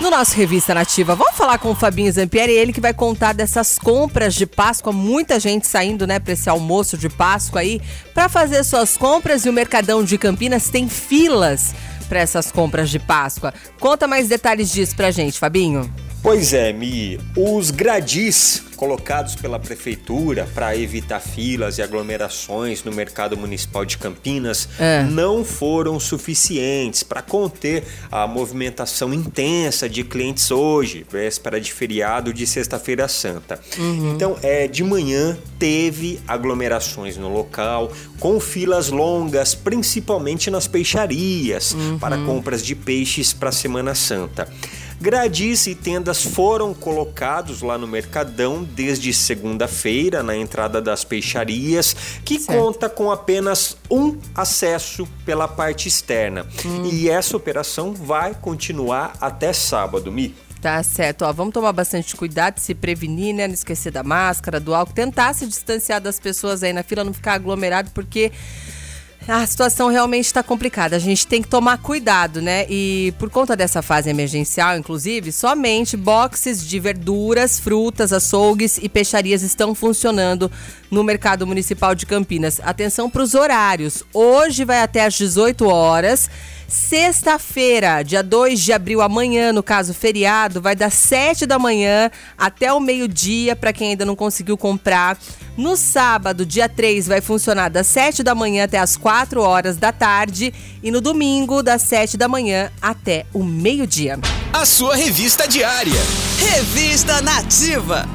No nosso Revista Nativa, vamos falar com o Fabinho Zampieri, ele que vai contar dessas compras de Páscoa, muita gente saindo, né, para esse almoço de Páscoa aí, para fazer suas compras e o Mercadão de Campinas tem filas para essas compras de Páscoa. Conta mais detalhes disso pra gente, Fabinho. Pois é, Mi. Os gradis colocados pela prefeitura para evitar filas e aglomerações no mercado municipal de Campinas é. não foram suficientes para conter a movimentação intensa de clientes hoje, véspera de feriado de Sexta-feira Santa. Uhum. Então, é, de manhã teve aglomerações no local, com filas longas, principalmente nas peixarias, uhum. para compras de peixes para a Semana Santa. Gradis e tendas foram colocados lá no Mercadão desde segunda-feira, na entrada das peixarias, que certo. conta com apenas um acesso pela parte externa. Hum. E essa operação vai continuar até sábado, Mi. Tá certo, ó, vamos tomar bastante cuidado, se prevenir, né? Não esquecer da máscara, do álcool, tentar se distanciar das pessoas aí na fila, não ficar aglomerado, porque a situação realmente está complicada. A gente tem que tomar cuidado, né? E por conta dessa fase emergencial, inclusive, somente boxes de verduras, frutas, açougues e peixarias estão funcionando no mercado municipal de Campinas. Atenção para os horários. Hoje vai até às 18 horas. Sexta-feira, dia 2 de abril, amanhã, no caso feriado, vai das 7 da manhã até o meio-dia para quem ainda não conseguiu comprar. No sábado, dia 3, vai funcionar das 7 da manhã até as 4 horas da tarde. E no domingo, das 7 da manhã até o meio-dia. A sua revista diária. Revista Nativa.